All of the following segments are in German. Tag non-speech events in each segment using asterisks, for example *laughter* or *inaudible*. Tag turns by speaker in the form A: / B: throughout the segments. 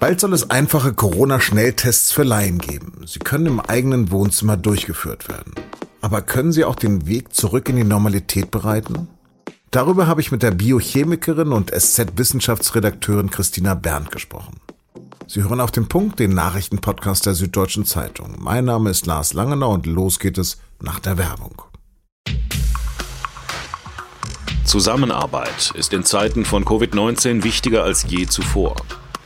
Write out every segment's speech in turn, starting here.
A: Bald soll es einfache Corona-Schnelltests für Laien geben. Sie können im eigenen Wohnzimmer durchgeführt werden. Aber können sie auch den Weg zurück in die Normalität bereiten? Darüber habe ich mit der Biochemikerin und SZ-Wissenschaftsredakteurin Christina Berndt gesprochen. Sie hören auf den Punkt den Nachrichtenpodcast der Süddeutschen Zeitung. Mein Name ist Lars Langenau und los geht es nach der Werbung.
B: Zusammenarbeit ist in Zeiten von Covid-19 wichtiger als je zuvor.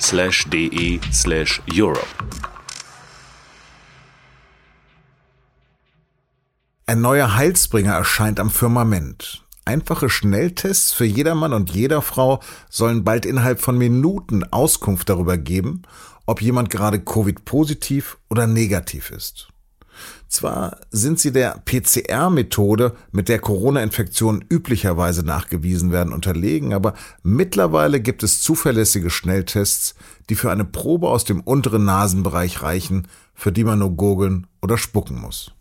B: slash de slash Europe.
A: Ein neuer Heilsbringer erscheint am Firmament. Einfache Schnelltests für jedermann und jeder Frau sollen bald innerhalb von Minuten Auskunft darüber geben, ob jemand gerade Covid-positiv oder negativ ist. Zwar sind sie der PCR-Methode, mit der Corona-Infektionen üblicherweise nachgewiesen werden, unterlegen, aber mittlerweile gibt es zuverlässige Schnelltests, die für eine Probe aus dem unteren Nasenbereich reichen, für die man nur gurgeln oder spucken muss.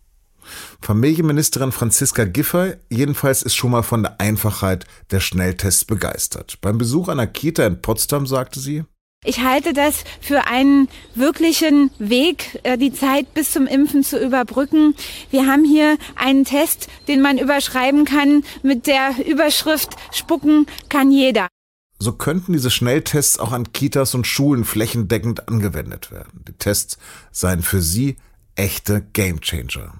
A: Familienministerin Franziska Giffey jedenfalls ist schon mal von der Einfachheit der Schnelltests begeistert. Beim Besuch einer Kita in Potsdam sagte sie,
C: ich halte das für einen wirklichen Weg, äh, die Zeit bis zum Impfen zu überbrücken. Wir haben hier einen Test, den man überschreiben kann mit der Überschrift Spucken kann jeder.
A: So könnten diese Schnelltests auch an Kitas und Schulen flächendeckend angewendet werden. Die Tests seien für sie echte Gamechanger.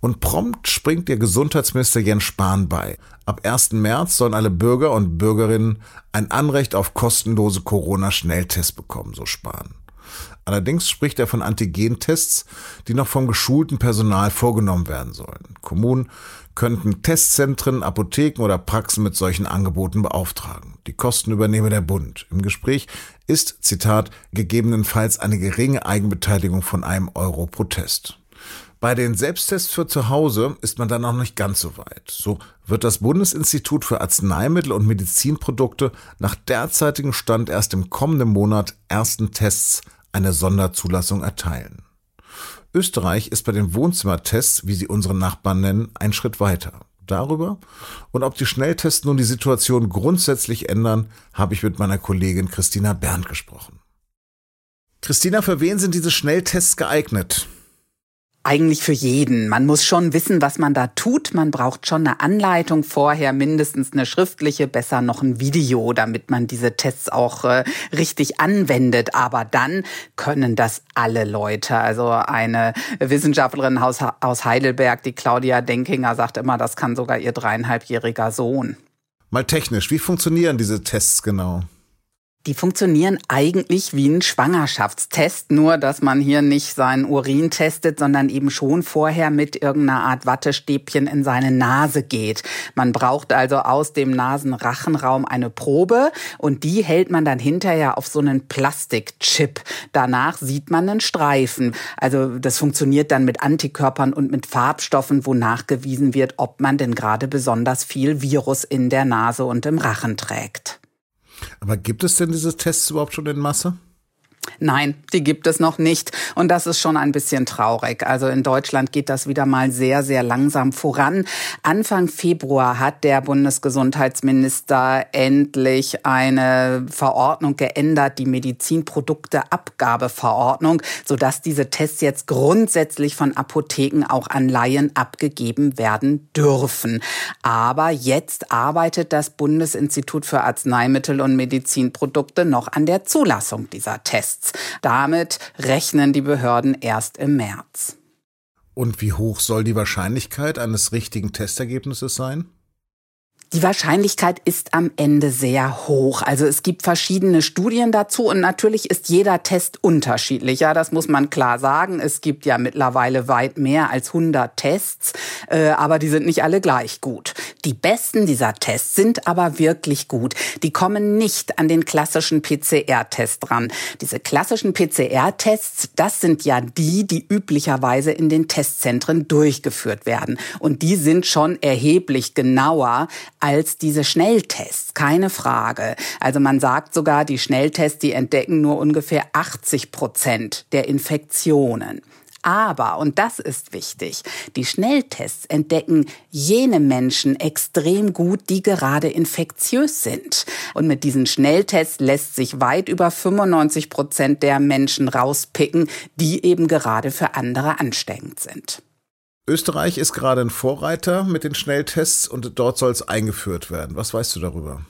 A: Und prompt springt der Gesundheitsminister Jens Spahn bei. Ab 1. März sollen alle Bürger und Bürgerinnen ein Anrecht auf kostenlose Corona-Schnelltests bekommen, so Spahn. Allerdings spricht er von Antigentests, die noch vom geschulten Personal vorgenommen werden sollen. Kommunen könnten Testzentren, Apotheken oder Praxen mit solchen Angeboten beauftragen. Die Kosten übernehme der Bund. Im Gespräch ist, Zitat, gegebenenfalls eine geringe Eigenbeteiligung von einem Euro pro Test. Bei den Selbsttests für zu Hause ist man dann noch nicht ganz so weit. So wird das Bundesinstitut für Arzneimittel und Medizinprodukte nach derzeitigem Stand erst im kommenden Monat ersten Tests eine Sonderzulassung erteilen. Österreich ist bei den Wohnzimmertests, wie sie unsere Nachbarn nennen, ein Schritt weiter. Darüber und ob die Schnelltests nun die Situation grundsätzlich ändern, habe ich mit meiner Kollegin Christina Berndt gesprochen. Christina, für wen sind diese Schnelltests geeignet?
D: Eigentlich für jeden. Man muss schon wissen, was man da tut. Man braucht schon eine Anleitung vorher, mindestens eine schriftliche, besser noch ein Video, damit man diese Tests auch äh, richtig anwendet. Aber dann können das alle Leute. Also eine Wissenschaftlerin aus, aus Heidelberg, die Claudia Denkinger, sagt immer, das kann sogar ihr dreieinhalbjähriger Sohn.
A: Mal technisch, wie funktionieren diese Tests genau?
D: Die funktionieren eigentlich wie ein Schwangerschaftstest, nur dass man hier nicht seinen Urin testet, sondern eben schon vorher mit irgendeiner Art Wattestäbchen in seine Nase geht. Man braucht also aus dem Nasenrachenraum eine Probe und die hält man dann hinterher auf so einen Plastikchip. Danach sieht man einen Streifen. Also das funktioniert dann mit Antikörpern und mit Farbstoffen, wo nachgewiesen wird, ob man denn gerade besonders viel Virus in der Nase und im Rachen trägt.
A: Aber gibt es denn diese Tests überhaupt schon in Masse?
D: Nein, die gibt es noch nicht. Und das ist schon ein bisschen traurig. Also in Deutschland geht das wieder mal sehr, sehr langsam voran. Anfang Februar hat der Bundesgesundheitsminister endlich eine Verordnung geändert, die Medizinprodukteabgabeverordnung, sodass diese Tests jetzt grundsätzlich von Apotheken auch an Laien abgegeben werden dürfen. Aber jetzt arbeitet das Bundesinstitut für Arzneimittel und Medizinprodukte noch an der Zulassung dieser Tests. Tests. Damit rechnen die Behörden erst im März.
A: Und wie hoch soll die Wahrscheinlichkeit eines richtigen Testergebnisses sein?
D: Die Wahrscheinlichkeit ist am Ende sehr hoch. Also es gibt verschiedene Studien dazu und natürlich ist jeder Test unterschiedlich. Ja, das muss man klar sagen. Es gibt ja mittlerweile weit mehr als 100 Tests, äh, aber die sind nicht alle gleich gut. Die besten dieser Tests sind aber wirklich gut. Die kommen nicht an den klassischen PCR-Test dran. Diese klassischen PCR-Tests, das sind ja die, die üblicherweise in den Testzentren durchgeführt werden. Und die sind schon erheblich genauer als diese Schnelltests, keine Frage. Also man sagt sogar, die Schnelltests, die entdecken nur ungefähr 80 Prozent der Infektionen. Aber, und das ist wichtig, die Schnelltests entdecken jene Menschen extrem gut, die gerade infektiös sind. Und mit diesen Schnelltests lässt sich weit über 95 Prozent der Menschen rauspicken, die eben gerade für andere ansteckend sind.
A: Österreich ist gerade ein Vorreiter mit den Schnelltests und dort soll es eingeführt werden. Was weißt du darüber?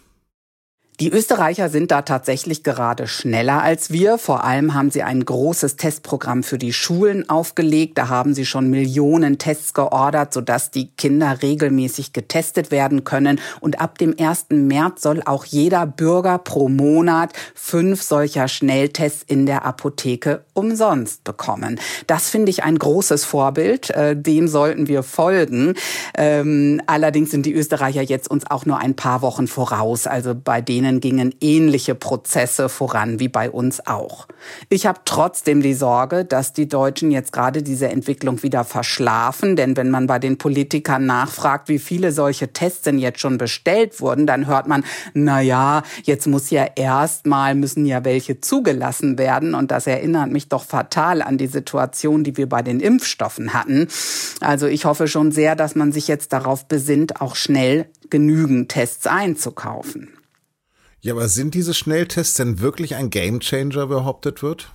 D: Die Österreicher sind da tatsächlich gerade schneller als wir. Vor allem haben sie ein großes Testprogramm für die Schulen aufgelegt. Da haben sie schon Millionen Tests geordert, sodass die Kinder regelmäßig getestet werden können. Und ab dem 1. März soll auch jeder Bürger pro Monat fünf solcher Schnelltests in der Apotheke umsonst bekommen. Das finde ich ein großes Vorbild. Äh, dem sollten wir folgen. Ähm, allerdings sind die Österreicher jetzt uns auch nur ein paar Wochen voraus. Also bei denen denen gingen ähnliche Prozesse voran wie bei uns auch. Ich habe trotzdem die Sorge, dass die Deutschen jetzt gerade diese Entwicklung wieder verschlafen, denn wenn man bei den Politikern nachfragt, wie viele solche Tests denn jetzt schon bestellt wurden, dann hört man, na ja, jetzt muss ja erstmal müssen ja welche zugelassen werden und das erinnert mich doch fatal an die Situation, die wir bei den Impfstoffen hatten. Also ich hoffe schon sehr, dass man sich jetzt darauf besinnt, auch schnell genügend Tests einzukaufen.
A: Ja, aber sind diese Schnelltests denn wirklich ein Gamechanger, behauptet wird?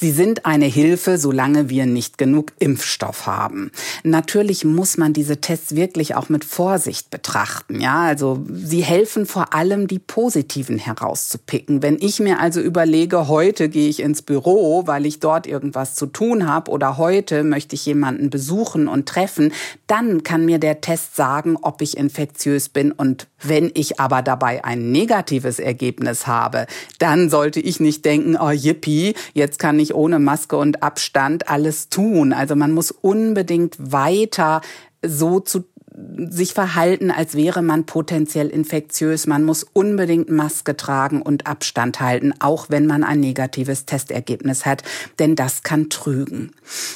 D: Sie sind eine Hilfe, solange wir nicht genug Impfstoff haben. Natürlich muss man diese Tests wirklich auch mit Vorsicht betrachten. Ja, also sie helfen vor allem, die positiven herauszupicken. Wenn ich mir also überlege, heute gehe ich ins Büro, weil ich dort irgendwas zu tun habe oder heute möchte ich jemanden besuchen und treffen, dann kann mir der Test sagen, ob ich infektiös bin und wenn ich aber dabei ein negatives Ergebnis habe, dann sollte ich nicht denken, oh yippie, jetzt kann ich ohne Maske und Abstand alles tun. Also man muss unbedingt weiter so zu sich verhalten, als wäre man potenziell infektiös. Man muss unbedingt Maske tragen und Abstand halten, auch wenn man ein negatives Testergebnis hat, denn das kann trügen.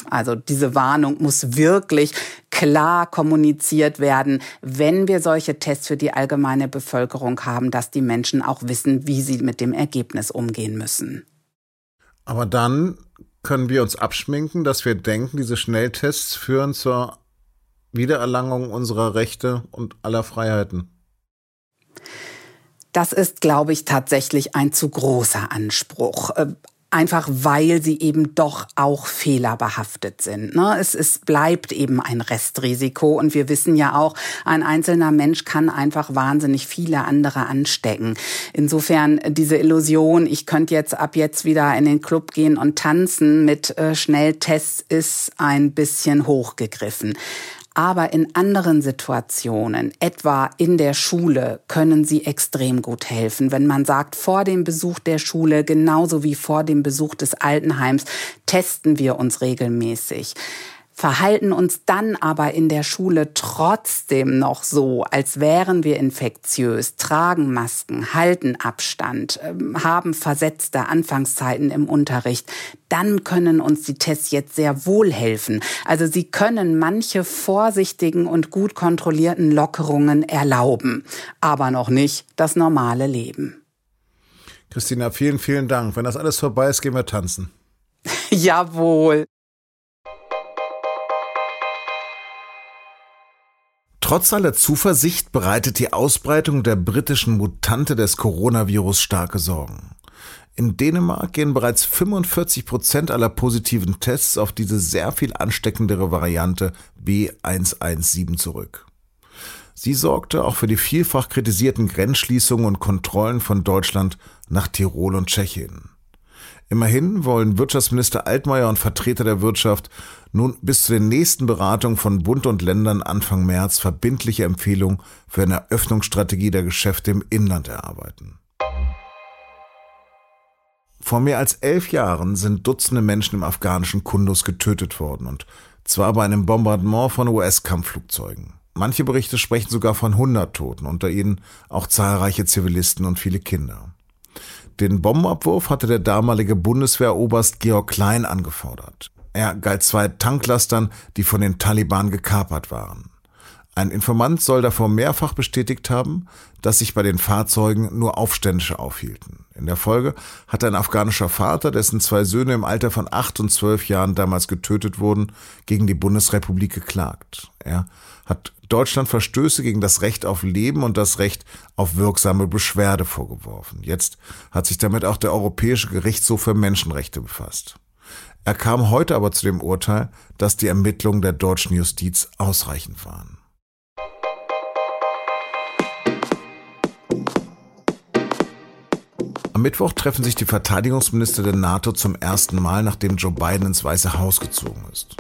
D: Also diese Warnung muss wirklich klar kommuniziert werden, wenn wir solche Tests für die allgemeine Bevölkerung haben, dass die Menschen auch wissen, wie sie mit dem Ergebnis umgehen müssen.
A: Aber dann können wir uns abschminken, dass wir denken, diese Schnelltests führen zur Wiedererlangung unserer Rechte und aller Freiheiten?
D: Das ist, glaube ich, tatsächlich ein zu großer Anspruch. Einfach weil sie eben doch auch fehlerbehaftet sind. Ne? Es, es bleibt eben ein Restrisiko und wir wissen ja auch, ein einzelner Mensch kann einfach wahnsinnig viele andere anstecken. Insofern diese Illusion, ich könnte jetzt ab jetzt wieder in den Club gehen und tanzen mit äh, Schnelltests ist ein bisschen hochgegriffen. Aber in anderen Situationen, etwa in der Schule, können sie extrem gut helfen. Wenn man sagt, vor dem Besuch der Schule, genauso wie vor dem Besuch des Altenheims, testen wir uns regelmäßig verhalten uns dann aber in der Schule trotzdem noch so, als wären wir infektiös, tragen Masken, halten Abstand, ähm, haben versetzte Anfangszeiten im Unterricht, dann können uns die Tests jetzt sehr wohl helfen. Also sie können manche vorsichtigen und gut kontrollierten Lockerungen erlauben, aber noch nicht das normale Leben.
A: Christina, vielen, vielen Dank. Wenn das alles vorbei ist, gehen wir tanzen. *laughs*
D: Jawohl.
A: Trotz aller Zuversicht bereitet die Ausbreitung der britischen Mutante des Coronavirus starke Sorgen. In Dänemark gehen bereits 45 Prozent aller positiven Tests auf diese sehr viel ansteckendere Variante B117 zurück. Sie sorgte auch für die vielfach kritisierten Grenzschließungen und Kontrollen von Deutschland nach Tirol und Tschechien. Immerhin wollen Wirtschaftsminister Altmaier und Vertreter der Wirtschaft nun bis zu den nächsten Beratungen von Bund und Ländern Anfang März verbindliche Empfehlungen für eine Öffnungsstrategie der Geschäfte im Inland erarbeiten. Vor mehr als elf Jahren sind Dutzende Menschen im afghanischen Kundus getötet worden und zwar bei einem Bombardement von US-Kampfflugzeugen. Manche Berichte sprechen sogar von 100 Toten, unter ihnen auch zahlreiche Zivilisten und viele Kinder. Den Bombenabwurf hatte der damalige Bundeswehroberst Georg Klein angefordert. Er galt zwei Tanklastern, die von den Taliban gekapert waren. Ein Informant soll davor mehrfach bestätigt haben, dass sich bei den Fahrzeugen nur Aufständische aufhielten. In der Folge hat ein afghanischer Vater, dessen zwei Söhne im Alter von acht und zwölf Jahren damals getötet wurden, gegen die Bundesrepublik geklagt. Er hat Deutschland Verstöße gegen das Recht auf Leben und das Recht auf wirksame Beschwerde vorgeworfen. Jetzt hat sich damit auch der Europäische Gerichtshof für Menschenrechte befasst. Er kam heute aber zu dem Urteil, dass die Ermittlungen der deutschen Justiz ausreichend waren. Am Mittwoch treffen sich die Verteidigungsminister der NATO zum ersten Mal, nachdem Joe Biden ins Weiße Haus gezogen ist.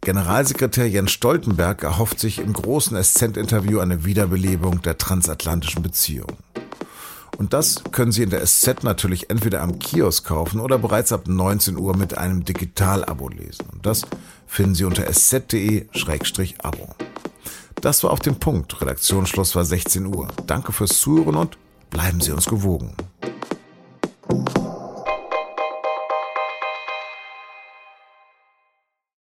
A: Generalsekretär Jens Stoltenberg erhofft sich im großen SZ-Interview eine Wiederbelebung der transatlantischen Beziehungen. Und das können Sie in der SZ natürlich entweder am Kiosk kaufen oder bereits ab 19 Uhr mit einem Digital-Abo lesen. Und das finden Sie unter sz.de-abo. Das war auf dem Punkt. Redaktionsschluss war 16 Uhr. Danke fürs Zuhören und bleiben Sie uns gewogen.